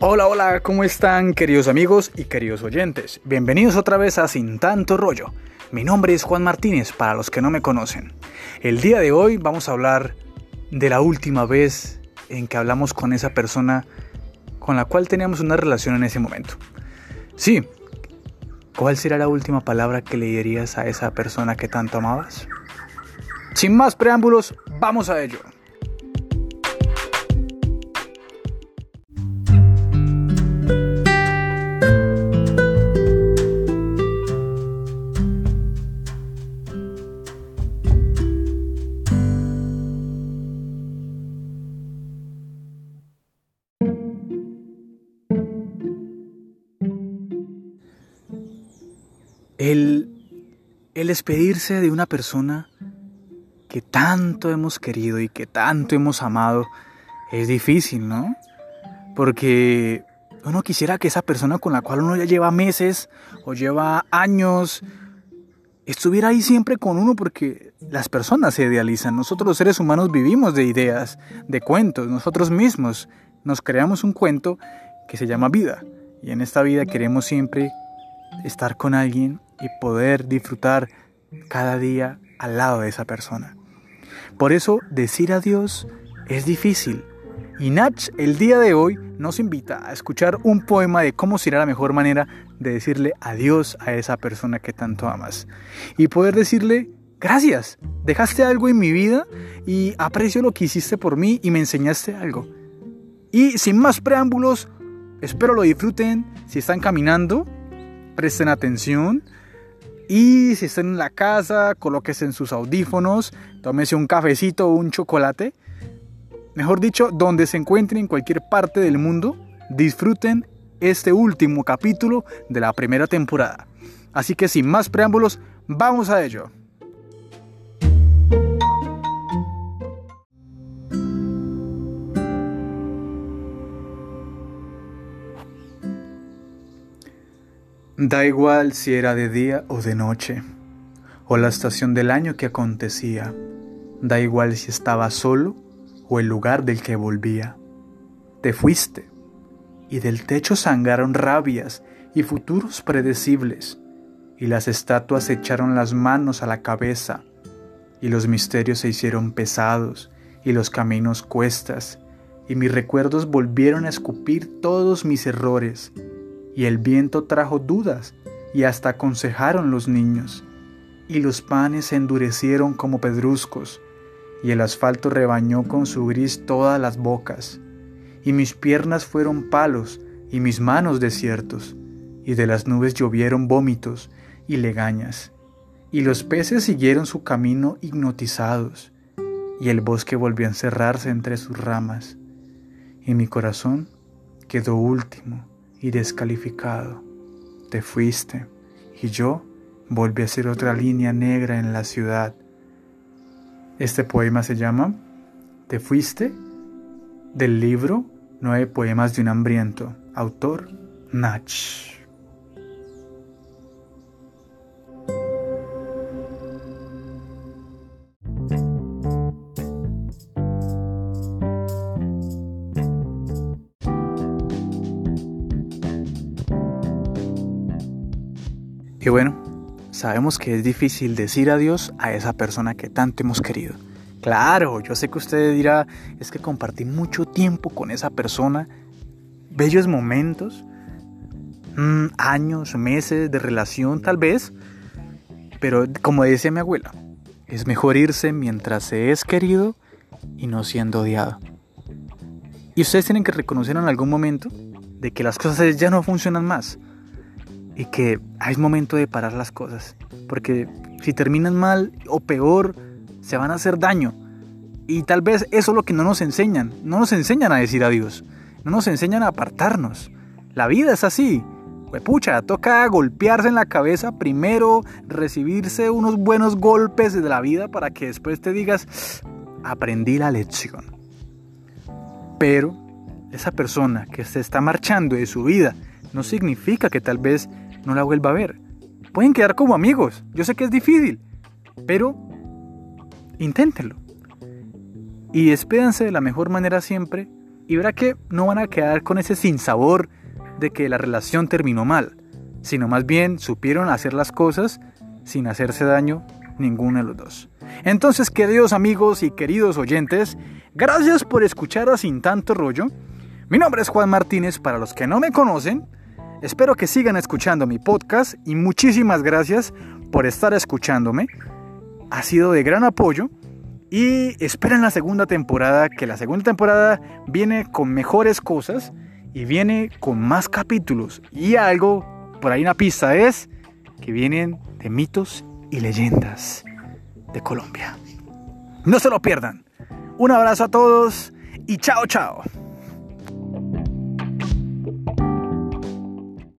Hola, hola, ¿cómo están queridos amigos y queridos oyentes? Bienvenidos otra vez a Sin Tanto Rollo. Mi nombre es Juan Martínez, para los que no me conocen. El día de hoy vamos a hablar de la última vez en que hablamos con esa persona con la cual teníamos una relación en ese momento. Sí, ¿cuál será la última palabra que le dirías a esa persona que tanto amabas? Sin más preámbulos, vamos a ello. El, el despedirse de una persona que tanto hemos querido y que tanto hemos amado es difícil, ¿no? Porque uno quisiera que esa persona con la cual uno ya lleva meses o lleva años estuviera ahí siempre con uno porque las personas se idealizan. Nosotros los seres humanos vivimos de ideas, de cuentos. Nosotros mismos nos creamos un cuento que se llama vida. Y en esta vida queremos siempre estar con alguien y poder disfrutar cada día al lado de esa persona. Por eso decir adiós es difícil. Y Nach el día de hoy nos invita a escuchar un poema de cómo será la mejor manera de decirle adiós a esa persona que tanto amas. Y poder decirle, gracias, dejaste algo en mi vida y aprecio lo que hiciste por mí y me enseñaste algo. Y sin más preámbulos, espero lo disfruten si están caminando, presten atención y si están en la casa, colóquese en sus audífonos, tómese un cafecito o un chocolate. Mejor dicho, donde se encuentren en cualquier parte del mundo, disfruten este último capítulo de la primera temporada. Así que sin más preámbulos, vamos a ello. Da igual si era de día o de noche, o la estación del año que acontecía. Da igual si estaba solo o el lugar del que volvía. Te fuiste, y del techo sangraron rabias y futuros predecibles, y las estatuas echaron las manos a la cabeza, y los misterios se hicieron pesados, y los caminos cuestas, y mis recuerdos volvieron a escupir todos mis errores, y el viento trajo dudas, y hasta aconsejaron los niños, y los panes se endurecieron como pedruscos, y el asfalto rebañó con su gris todas las bocas, y mis piernas fueron palos, y mis manos desiertos, y de las nubes llovieron vómitos y legañas, y los peces siguieron su camino hipnotizados, y el bosque volvió a encerrarse entre sus ramas, y mi corazón quedó último y descalificado. Te fuiste y yo volví a ser otra línea negra en la ciudad. Este poema se llama Te fuiste del libro Nueve poemas de un hambriento, autor Nach. Y bueno, sabemos que es difícil decir adiós a esa persona que tanto hemos querido. Claro, yo sé que usted dirá, es que compartí mucho tiempo con esa persona, bellos momentos, mmm, años, meses de relación tal vez, pero como decía mi abuela, es mejor irse mientras se es querido y no siendo odiado. Y ustedes tienen que reconocer en algún momento de que las cosas ya no funcionan más y que es momento de parar las cosas. Porque si terminan mal o peor, se van a hacer daño. Y tal vez eso es lo que no nos enseñan. No nos enseñan a decir adiós. No nos enseñan a apartarnos. La vida es así. Pues pucha, toca golpearse en la cabeza primero, recibirse unos buenos golpes de la vida para que después te digas, aprendí la lección. Pero esa persona que se está marchando de su vida no significa que tal vez no la vuelva a ver. Pueden quedar como amigos. Yo sé que es difícil, pero inténtenlo. Y despédanse de la mejor manera siempre y verá que no van a quedar con ese sinsabor de que la relación terminó mal, sino más bien supieron hacer las cosas sin hacerse daño ninguno de los dos. Entonces, queridos amigos y queridos oyentes, gracias por escuchar a Sin Tanto Rollo. Mi nombre es Juan Martínez, para los que no me conocen, espero que sigan escuchando mi podcast y muchísimas gracias por estar escuchándome. Ha sido de gran apoyo y esperen la segunda temporada, que la segunda temporada viene con mejores cosas y viene con más capítulos. Y algo, por ahí una pista es que vienen de mitos y leyendas de Colombia. No se lo pierdan. Un abrazo a todos y chao chao.